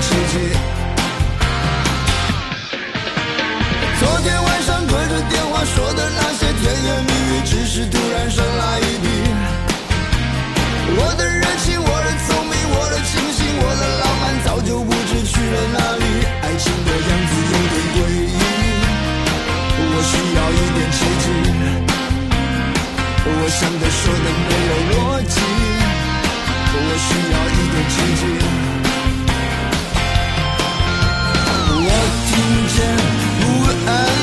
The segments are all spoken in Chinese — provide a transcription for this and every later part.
奇迹。昨天晚上隔着电话说的那些甜言蜜语，只是突然删了一笔。我的热情，我的聪明，我的清醒，我的浪漫，早就不知去了哪里。爱情的样子有点诡异，我需要一点奇迹。我想的说的没有逻辑，我需要一点奇迹。听见，不问。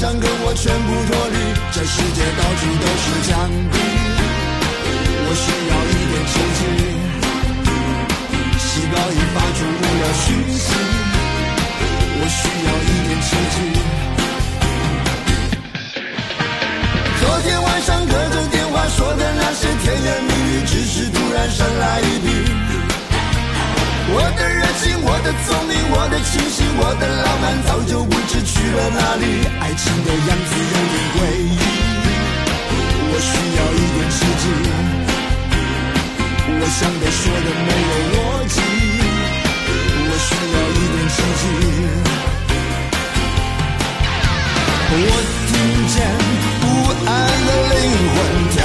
想跟我全部脱离，这世界到处都是墙壁。我需要一点刺激，细胞已发出不要休息。我需要一点刺激。昨天晚上隔着电话说的那些甜言蜜语，只是突然神来一笔。我的热情，我的聪明，我的清醒，我的浪漫，早就不知去了哪里。爱情的样子有点诡异，我需要一点刺激。我想的说的没有逻辑，我需要一点刺激。我听见不安的灵魂跳。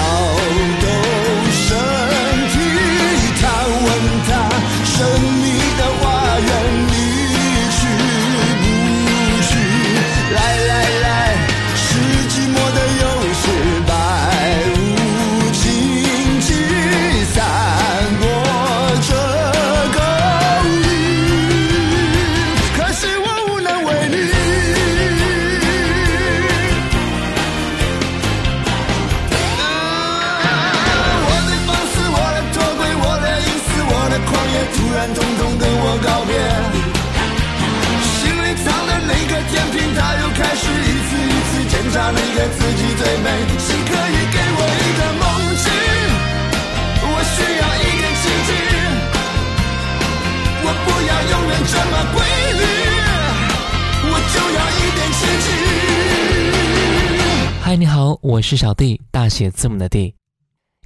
show me 突然痛痛跟我告别。心里藏的那个甜品，它又开始一次一次检查那个自己最美。谁可以给我一个梦境，我需要一点奇迹，我不要永远这么规律，我就要一点奇迹。嗨，你好，我是小弟，大写字母的弟。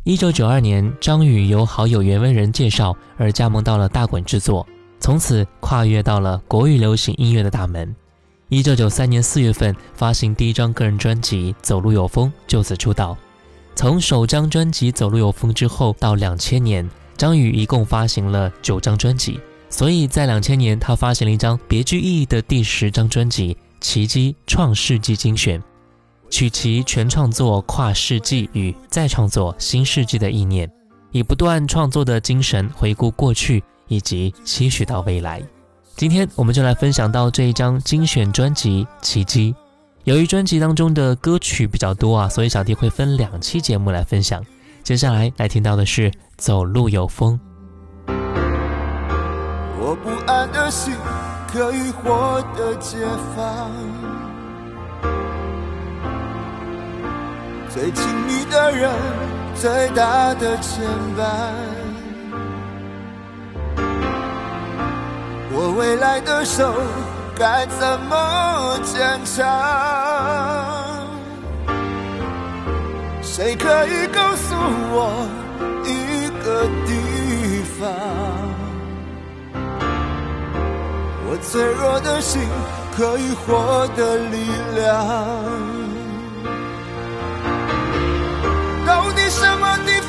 一九九二年张宇由好友袁惟仁介绍而加盟到了大馆制作从此跨越到了国语流行音乐的大门。一九九三年四月份发行第一张个人专辑走路有风就此出道。从首张专辑走路有风之后到两千年张宇一共发行了九张专辑。所以在两千年他发行了一张别具意义的第十张专辑奇迹创世纪精选。取其全创作跨世纪与再创作新世纪的意念，以不断创作的精神回顾过去以及期许到未来。今天我们就来分享到这一张精选专辑《奇迹》。由于专辑当中的歌曲比较多啊，所以小弟会分两期节目来分享。接下来来听到的是《走路有风》。我不安的心可以获得解放，最亲密的人，最大的牵绊，我未来的手该怎么坚强？谁可以告诉我一个地方？我脆弱的心可以获得力量。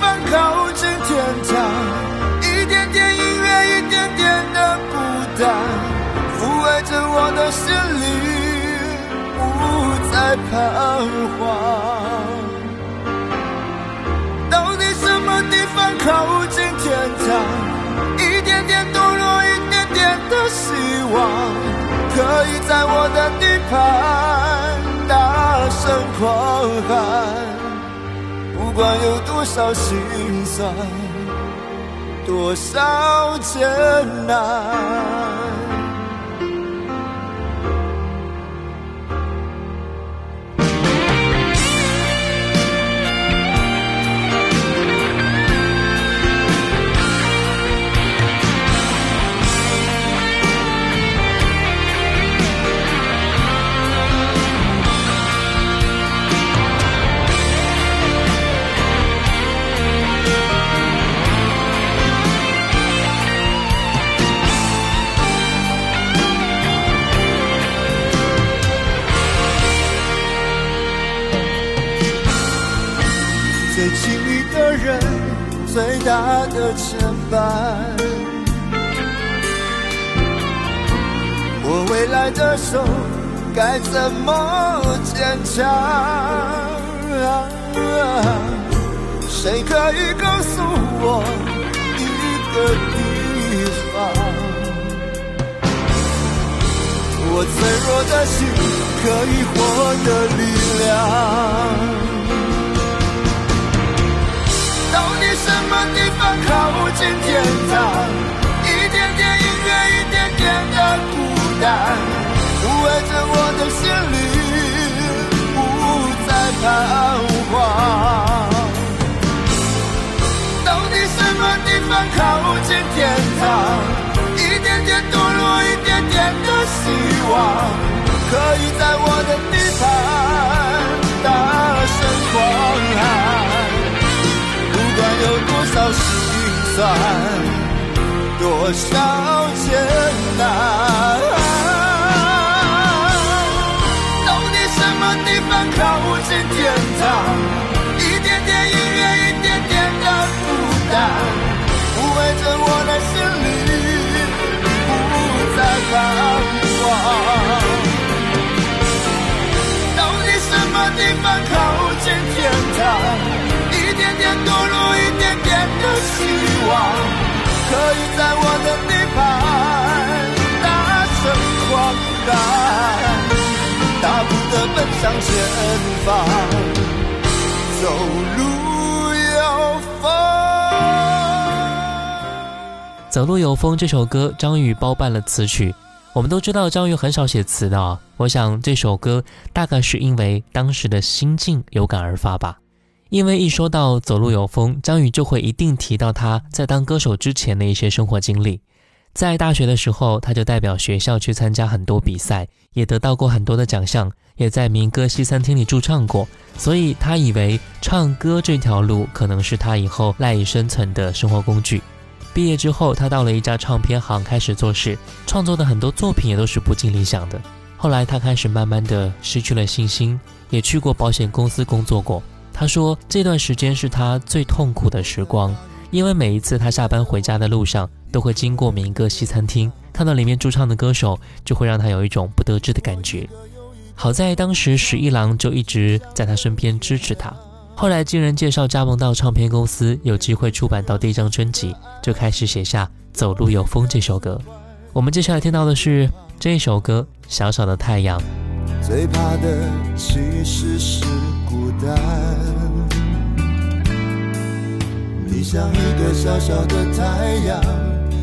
方靠近天堂？一点点音乐，一点点的孤单，抚慰着我的心灵，不再彷徨。到底什么地方靠近天堂？一点点堕落，一点点的希望，可以在我的地盘大声狂喊。不管有多少心酸，多少艰难。该怎么坚强？谁可以告诉我一个地方？我脆弱的心可以获得力量。到底什么地方靠近天堂？一点点音乐，一点点的孤单，抚慰着我的心灵，不再彷徨。到底什么地方靠近天堂？一点点堕落，一点点的希望，可以在我的地盘大声狂喊。不管有多少心酸，多少艰难，靠近天堂？一点点音乐，一点点的孤单，抚慰着我的心灵，不再彷徨。到底什么地方靠近天堂？一点点堕落，一点点的希望，可以在我的地盘大声狂喊，大步的奔向前方，走路有风。走路有风这首歌，张宇包办了词曲。我们都知道张宇很少写词的，我想这首歌大概是因为当时的心境有感而发吧。因为一说到走路有风，张宇就会一定提到他在当歌手之前的一些生活经历。在大学的时候，他就代表学校去参加很多比赛，也得到过很多的奖项，也在民歌西餐厅里驻唱过。所以他以为唱歌这条路可能是他以后赖以生存的生活工具。毕业之后，他到了一家唱片行开始做事，创作的很多作品也都是不尽理想的。后来他开始慢慢的失去了信心，也去过保险公司工作过。他说：“这段时间是他最痛苦的时光，因为每一次他下班回家的路上，都会经过每一个西餐厅，看到里面驻唱的歌手，就会让他有一种不得志的感觉。好在当时十一郎就一直在他身边支持他。后来经人介绍加盟到唱片公司，有机会出版到第一张专辑，就开始写下《走路有风》这首歌。我们接下来听到的是这首歌《小小的太阳》。最怕的其实是孤单，你像一个小小的太阳，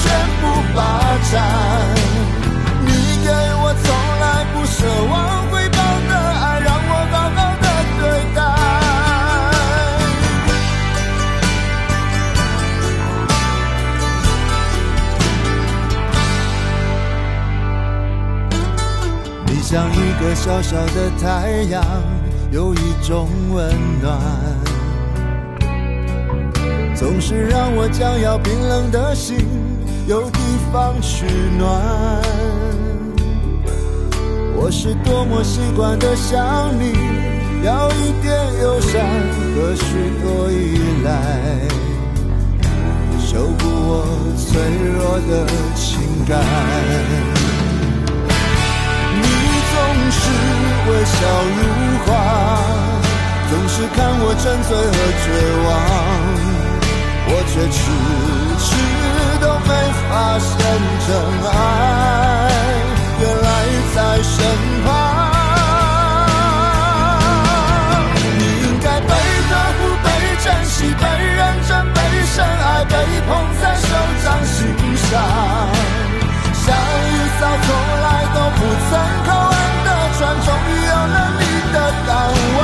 全部霸占，你给我从来不奢望回报的爱，让我好好的对待。你像一个小小的太阳，有一种温暖。总是让我将要冰冷的心有地方取暖。我是多么习惯的想你，要一点友善和许多依赖，修补我脆弱的情感。你总是微笑如花，总是看我沉醉和绝望。我却迟迟发现真爱，原来在身旁。你应该被呵护、被珍惜、被认真、被深爱、被捧在手掌心上，像一艘从来都不曾靠岸的船，终于有了你的港湾。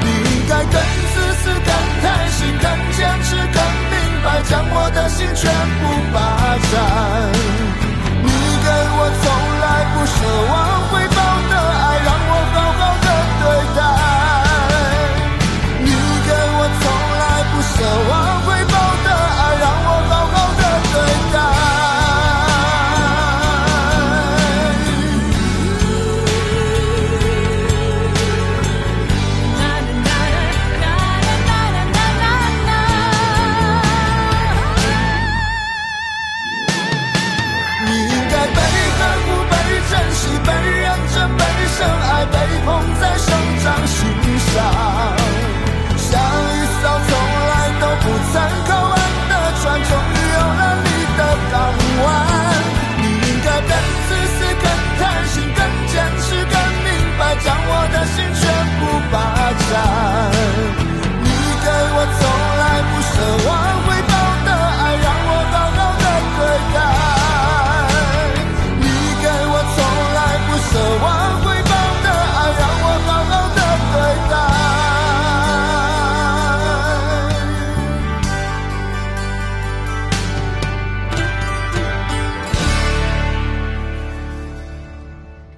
你应该更自私、更贪心、更坚持。更明白将我的心全部霸山，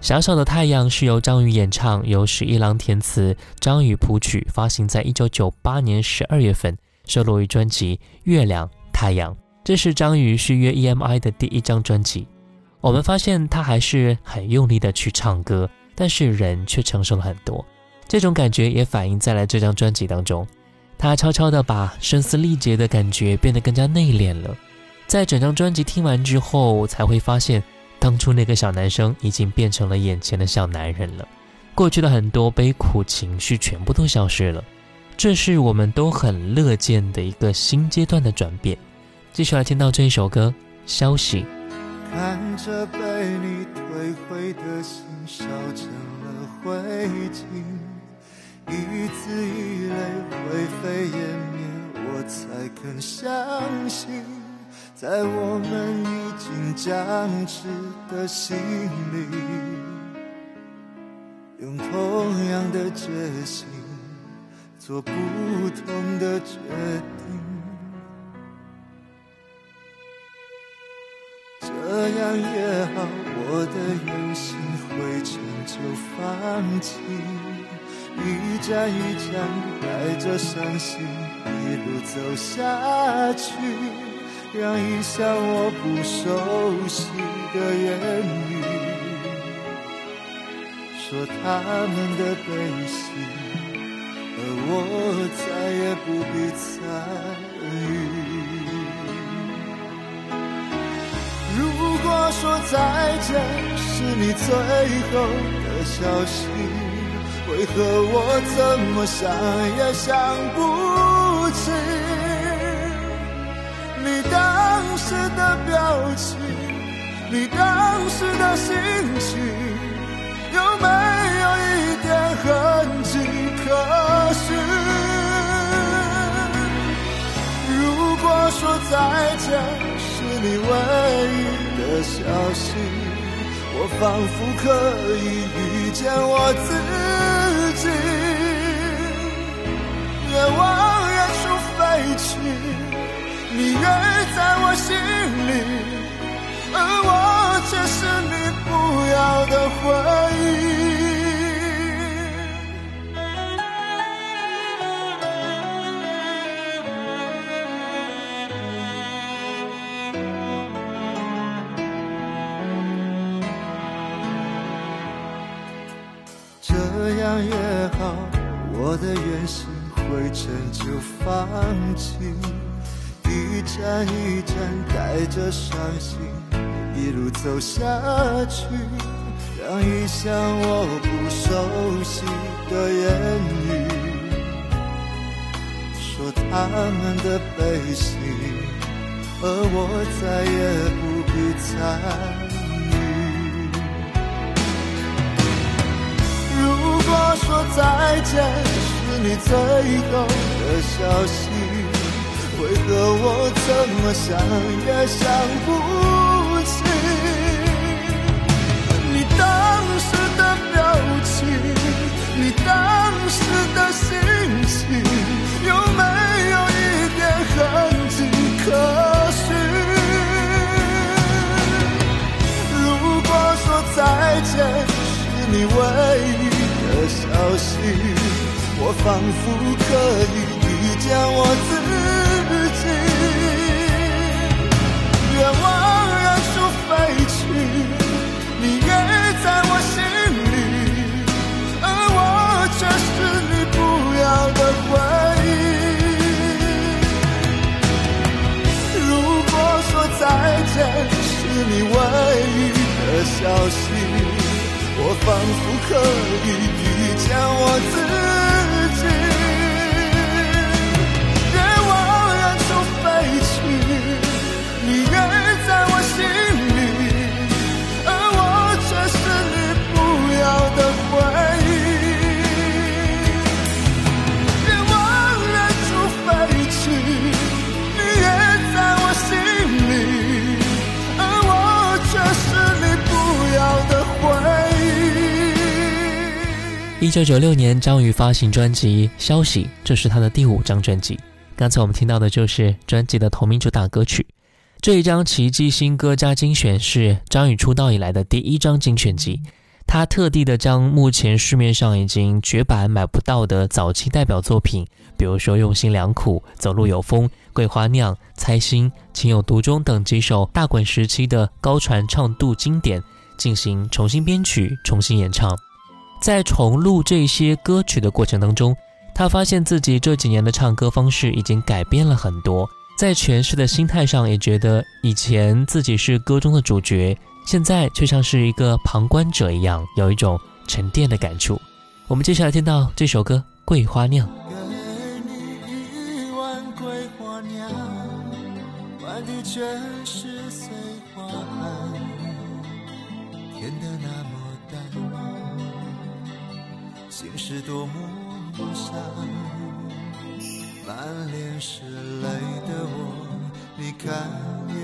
小小的太阳是由张宇演唱，由十一郎填词，张宇谱曲，发行在一九九八年十二月份，收录于专辑《月亮太阳》。这是张宇续约 EMI 的第一张专辑。我们发现他还是很用力的去唱歌，但是人却成熟了很多。这种感觉也反映在了这张专辑当中。他悄悄地把声嘶力竭的感觉变得更加内敛了。在整张专辑听完之后，才会发现。当初那个小男生已经变成了眼前的小男人了。过去的很多悲苦情绪全部都消失了，这是我们都很乐见的一个新阶段的转变。继续来听到这一首歌，消息。看着被你摧毁的心烧成了灰烬，一字一泪灰飞烟灭，我才肯相信，在我们已经僵持的心里。用同样的决心，做不同的决定，这样也好。我的用心灰尘就放弃，一站一站带着伤心一路走下去，让一下我不熟悉的言语。说他们的悲喜，而我再也不必参与。如果说再见是你最后的消息，为何我怎么想也想不起当时的表情，你当时的心情。有没有一点痕迹可寻？如果说再见是你唯一的消息，我仿佛可以遇见我自己。愿往远处飞去，你远在我心里。而我却是你不要的回忆。这样也好，我的原心灰尘就放弃，一站一站带着伤心。一路走下去，让一向我不熟悉的言语，说他们的悲喜，而我再也不必参与。如果说再见是你最后的消息，为何我怎么想也想不起？你当时的表情，你当时的心情，有没有一点痕迹可寻？如果说再见是你唯一的消息，我仿佛可以遇见我自己你外遇的消息，我仿佛可以遇见我自己。一九九六年，张宇发行专辑《消息》，这是他的第五张专辑。刚才我们听到的就是专辑的同名主打歌曲。这一张奇迹新歌加精选是张宇出道以来的第一张精选集。他特地的将目前市面上已经绝版买不到的早期代表作品，比如说《用心良苦》《走路有风》《桂花酿》《猜心》《情有独钟》等几首大滚时期的高传唱度经典，进行重新编曲、重新演唱。在重录这些歌曲的过程当中，他发现自己这几年的唱歌方式已经改变了很多，在诠释的心态上也觉得以前自己是歌中的主角，现在却像是一个旁观者一样，有一种沉淀的感触。我们接下来听到这首歌《桂花酿》。给你一碗桂花酿，换的却是心事多么伤，满脸是泪的我，你看也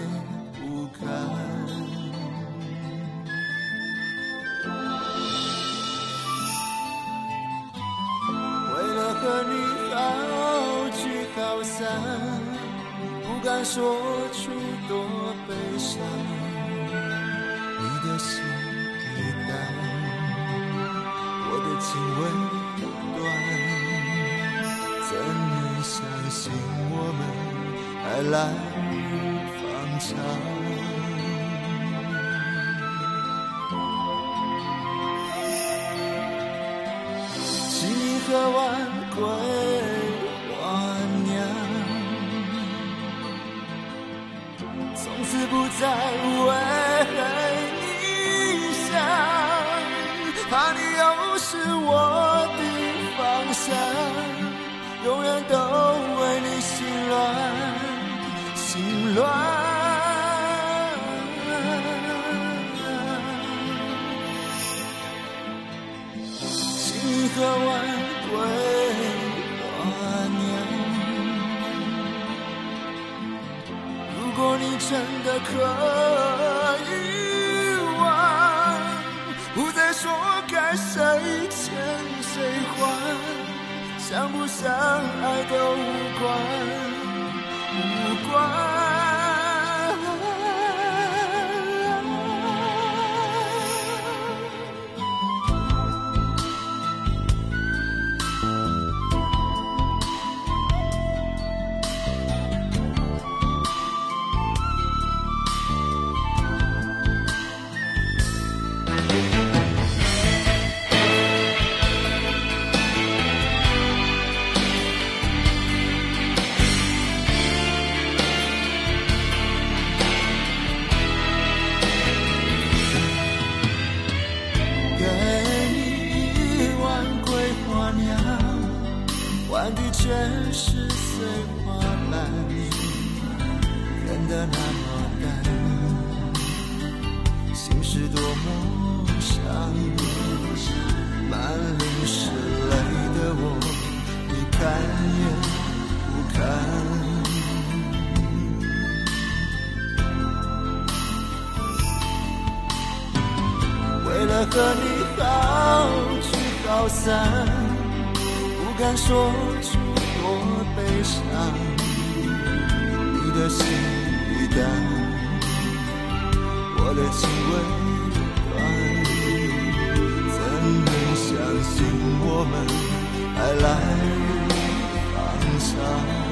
不看。为了和你好聚好散，不敢说出多悲伤。情未断，怎能相信我们还来日方长？永远都为你心乱，心乱。请你喝完桂花酿。如果你真的可以忘，不再说相不相爱都无关，无关。和你好聚好散，不敢说出多悲伤。你的心已淡，我的情未断，怎能相信我们还来日方长？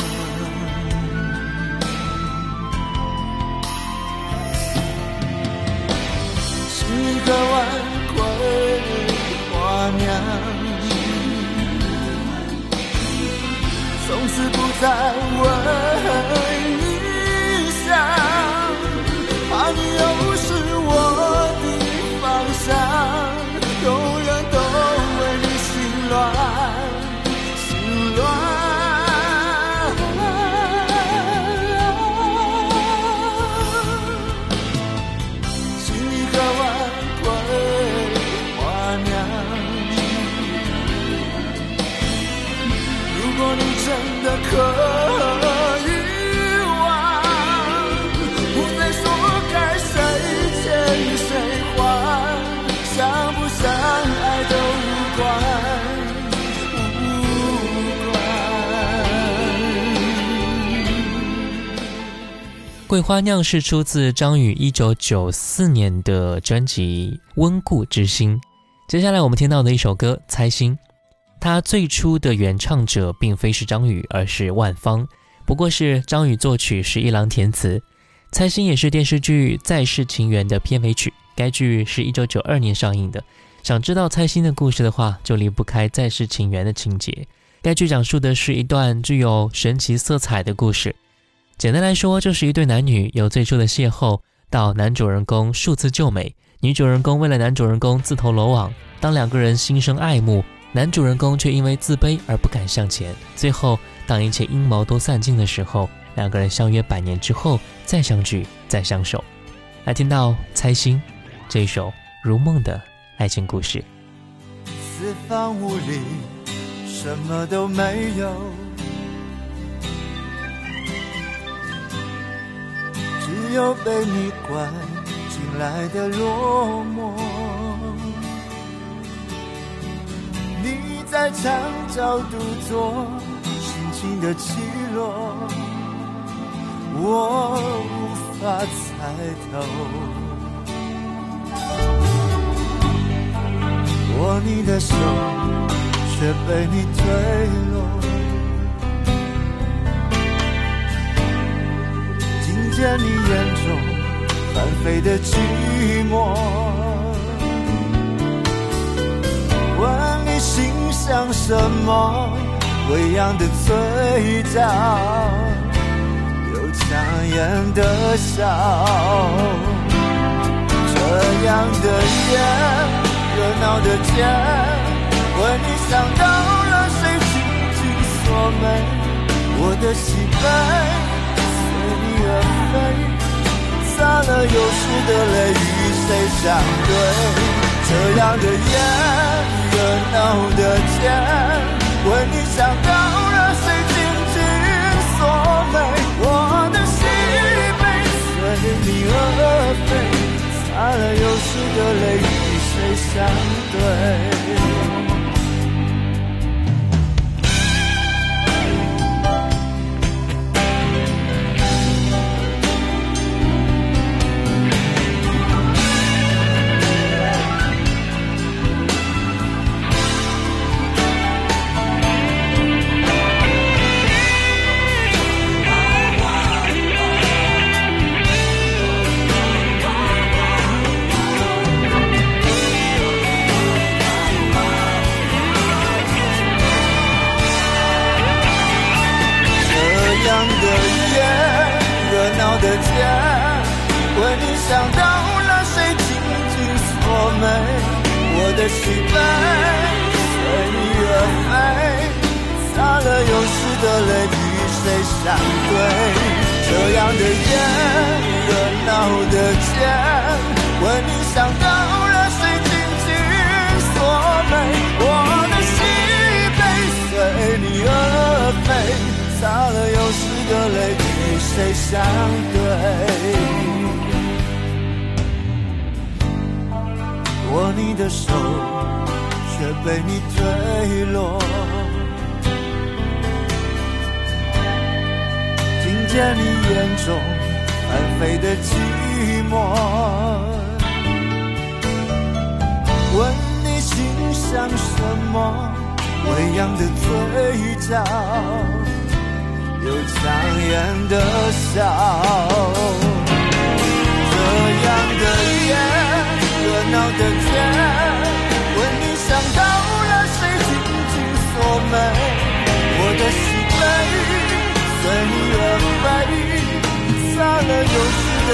从此不再问。桂花酿是出自张宇一九九四年的专辑《温故知新》。接下来我们听到的一首歌《猜心》，它最初的原唱者并非是张宇，而是万芳，不过是张宇作曲，是一郎填词。《猜心》也是电视剧《再世情缘》的片尾曲，该剧是一九九二年上映的。想知道猜心的故事的话，就离不开《再世情缘》的情节。该剧讲述的是一段具有神奇色彩的故事。简单来说，就是一对男女由最初的邂逅到男主人公数次救美，女主人公为了男主人公自投罗网。当两个人心生爱慕，男主人公却因为自卑而不敢向前。最后，当一切阴谋都散尽的时候，两个人相约百年之后再相聚、再相守。来听到《猜心》这一首如梦的爱情故事。四方无里，什么都没有，只有被你关进来的落寞。你在墙角独坐，心情的起落，我无法猜透。握你的手，却被你推落。见你眼中翻飞的寂寞，问你心想什么？微扬的嘴角，有强颜的笑，这样的夜。热闹的街，为你想到了谁紧紧锁眉，我的喜悲飞，洒了有时的泪与谁相对？这样的夜，热闹的街，为你想到了谁紧紧锁眉，我的喜悲随你而飞，洒了有时的泪。与谁相对。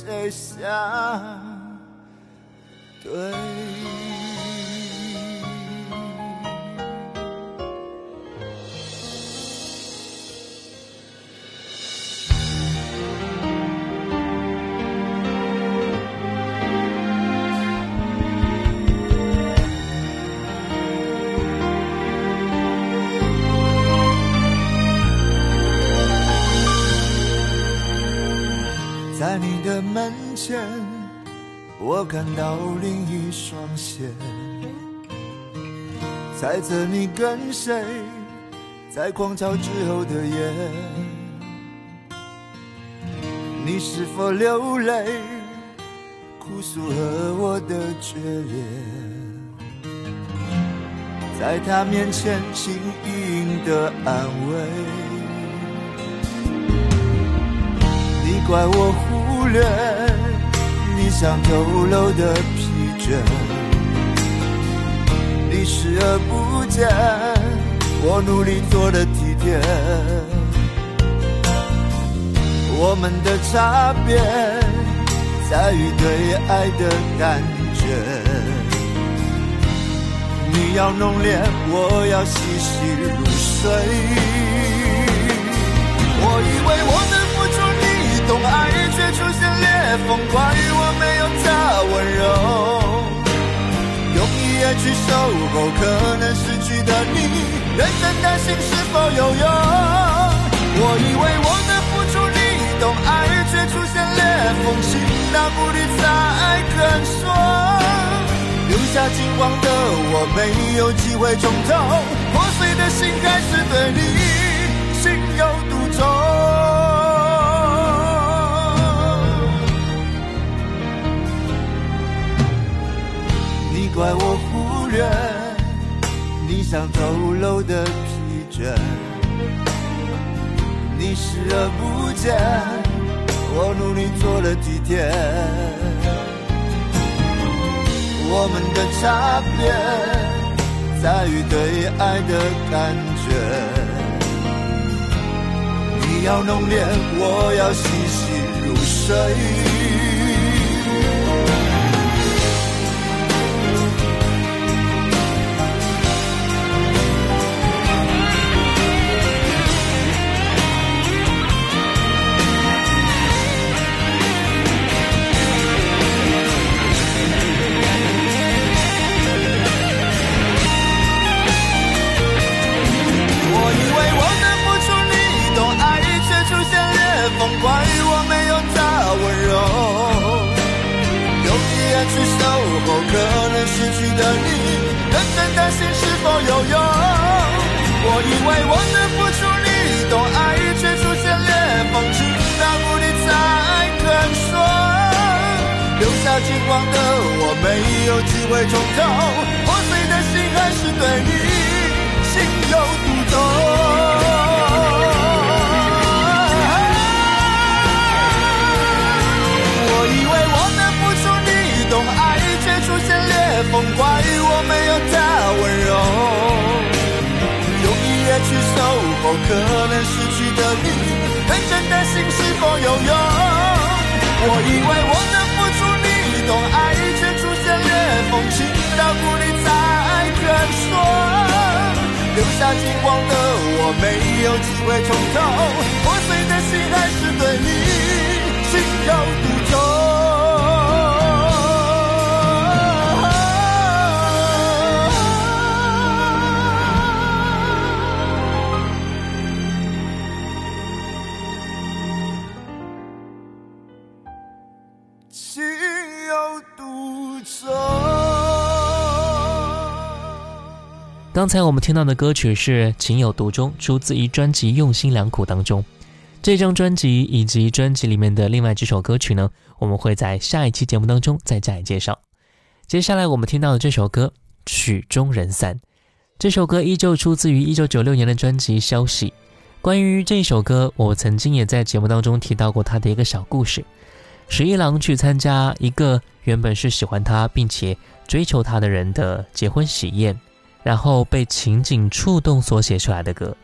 谁想对？在你的门前，我看到另一双鞋，猜测你跟谁在狂潮之后的夜，你是否流泪，哭诉和我的决裂？在他面前轻盈的安慰。怪我忽略你想透露的疲倦，你视而不见我努力做的体贴。我们的差别在于对爱的感觉。你要浓烈，我要细细入睡。我以为我的，却出现裂缝，怪我没有他温柔。用一夜去守候，可能失去的你，认真担心是否有用。我以为我的付出你懂，爱却出现裂缝，心那不理才肯说。留下惊慌的我，没有机会重头，破碎的心还是对你怪我忽略你想透露的疲倦，你视而不见我努力做了几天。我们的差别在于对爱的感觉，你要浓烈，我要细细入睡。可能失去的你，认真担心是否有用。我以为我的付出你懂，爱却出现裂缝，直到无力才肯说。留下金光的我，没有机会重头，破碎的心还是对你情有独钟。守候，可能失去的你，认真的心是否有用？我以为我的付出你懂，爱却出现裂缝，情到谷底才肯说。留下金光的我，没有机会重头，破碎的心还是对你情有独刚才我们听到的歌曲是《情有独钟》，出自于专辑《用心良苦》当中。这张专辑以及专辑里面的另外几首歌曲呢，我们会在下一期节目当中再加以介绍。接下来我们听到的这首歌《曲终人散》，这首歌依旧出自于1996年的专辑《消息》。关于这首歌，我曾经也在节目当中提到过他的一个小故事：十一郎去参加一个原本是喜欢他并且追求他的人的结婚喜宴。然后被情景触动所写出来的歌，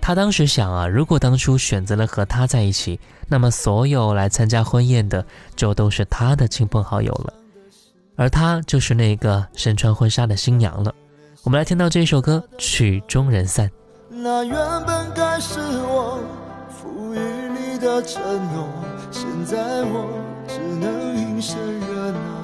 他当时想啊，如果当初选择了和他在一起，那么所有来参加婚宴的就都是他的亲朋好友了，而他就是那个身穿婚纱的新娘了。我们来听到这首歌《曲终人散》。那原本该是我赋予你的承诺，现在我只能隐身热闹。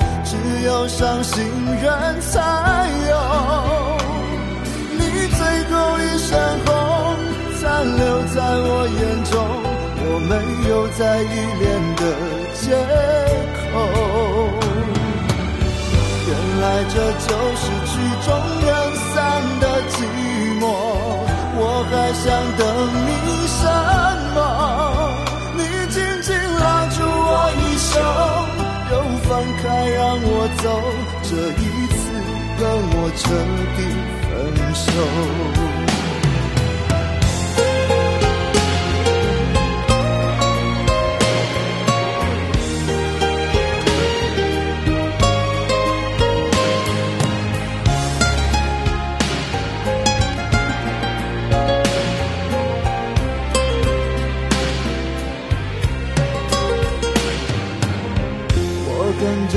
有伤心人才有，你最后一身红，残留在我眼中，我没有再依恋的借口。原来这就是曲终人散的寂寞，我还想等你什么？你紧紧拉住我衣袖，放开让我走，这一次跟我彻底。分手。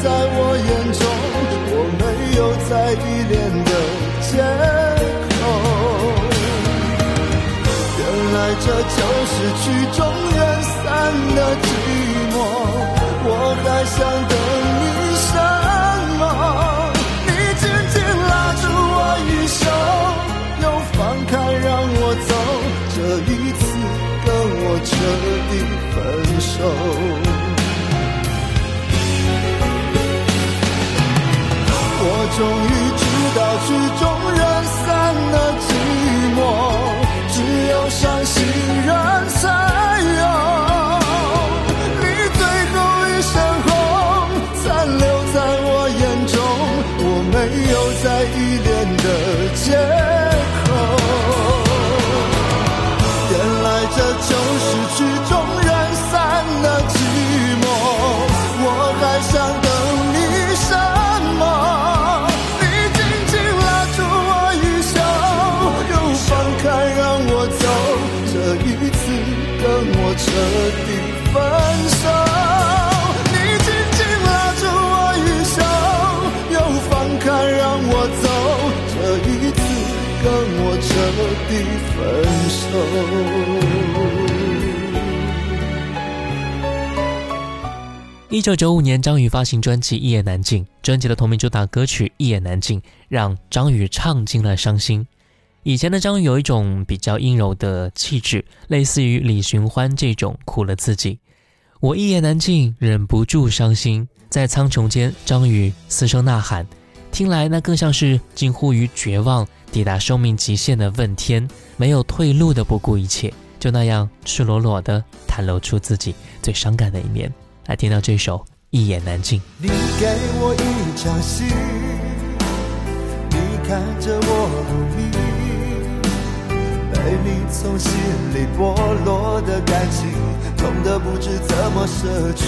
在我眼中，我没有再依恋的借口，原来这就是曲终人散的寂寞。我还想等彻底分手。一九九五年，张宇发行专辑《一言难尽》，专辑的同名主打歌曲《一言难尽》让张宇唱尽了伤心。以前的张宇有一种比较阴柔的气质，类似于李寻欢这种苦了自己。我一言难尽，忍不住伤心，在苍穹间，张宇嘶声呐喊，听来那更像是近乎于绝望、抵达生命极限的问天，没有退路的不顾一切，就那样赤裸裸的袒露出自己最伤感的一面。来听到这首《一言难尽》。你给我一场戏，你看着我努力。被你从心里剥落的感情，痛得不知怎么舍去。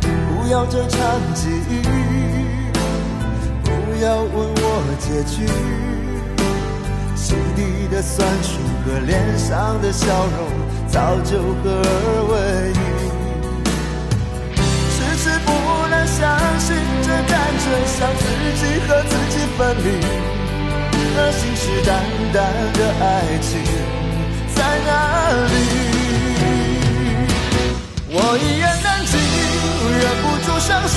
不要这场记忆，要问我结局。心底的酸楚和脸上的笑容，早就合二为一。迟迟不能相信，这感觉像自己和自己分离。那信誓旦旦的爱情在哪里？我一言难尽，忍不住伤心，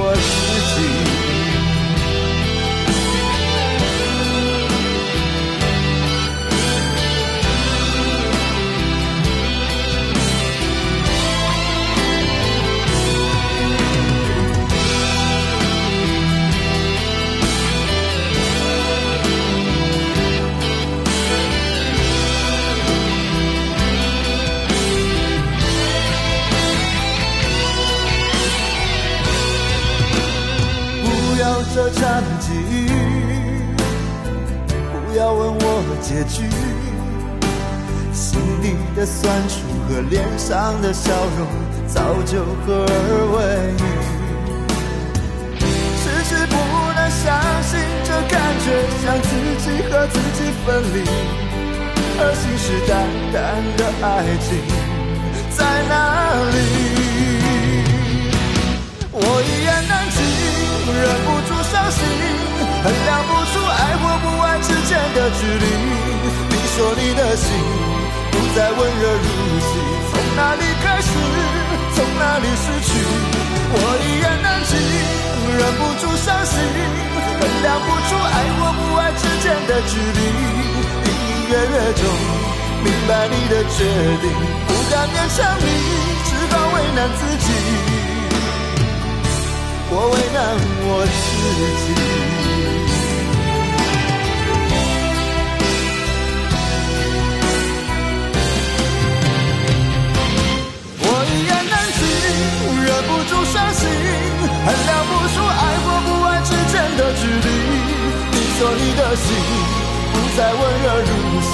中，明白你的决定，不敢勉强你，只好为难自己。我为难我自己，我一言难尽，忍不住伤心，衡量不出爱或不爱之间的距离。你说你的心不再温热如昔，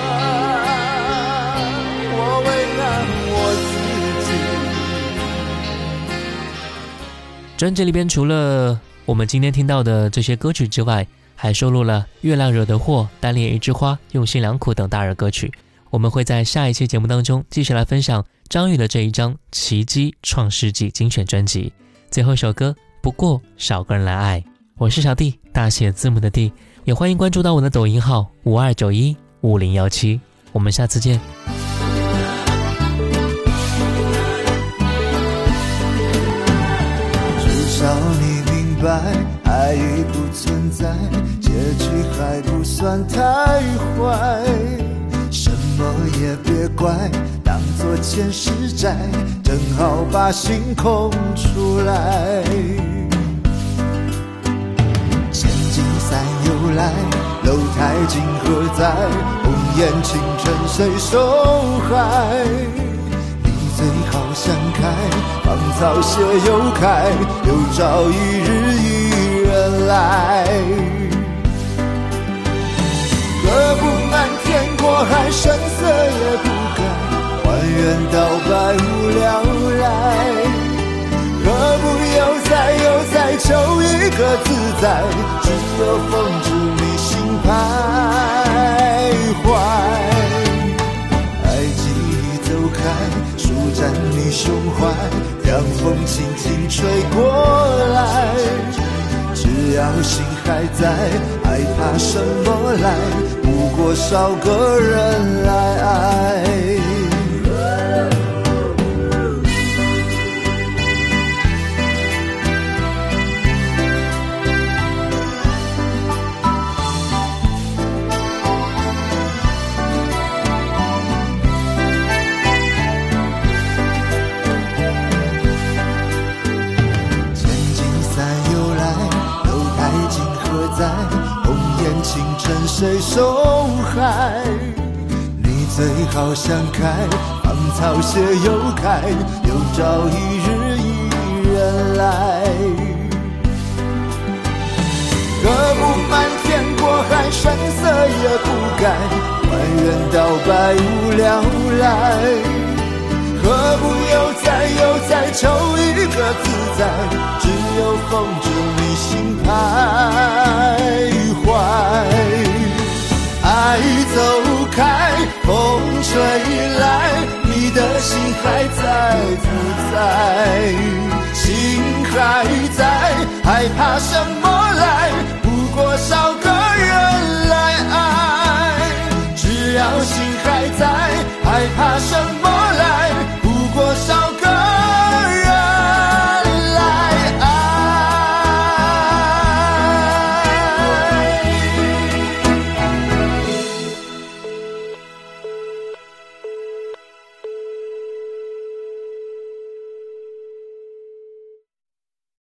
专辑里边除了我们今天听到的这些歌曲之外，还收录了《月亮惹的祸》《单恋一枝花》《用心良苦》等大热歌曲。我们会在下一期节目当中继续来分享张宇的这一张《奇迹创世纪》精选专辑。最后一首歌《不过少个人来爱》，我是小弟，大写字母的弟，也欢迎关注到我的抖音号五二九一五零幺七。我们下次见。不存在，结局还不算太坏，什么也别怪，当作前世债，正好把心空出来。千金散又来，楼台今何在？红颜倾城谁受害？你最好想开，芳草谢又开，有朝一日。来，何不漫天过海，声色也不改，还原到百无聊赖？何不悠哉悠哉求一个自在，只有风住你心徘徊。爱记忆走开，舒展你胸怀，让风轻轻吹过来。只要心还在，还怕什么来？不过少个人来爱。你最好想开，芳草谢又开，有朝一日一人来。何不漫天过海，声色也不改，还原到百无聊赖？何不悠哉悠哉求一个自在，只有风住你心徘徊。爱走开，风吹来，你的心还在不在？心还在，害怕什么来？不过少个人来爱。只要心还在，害怕什么来？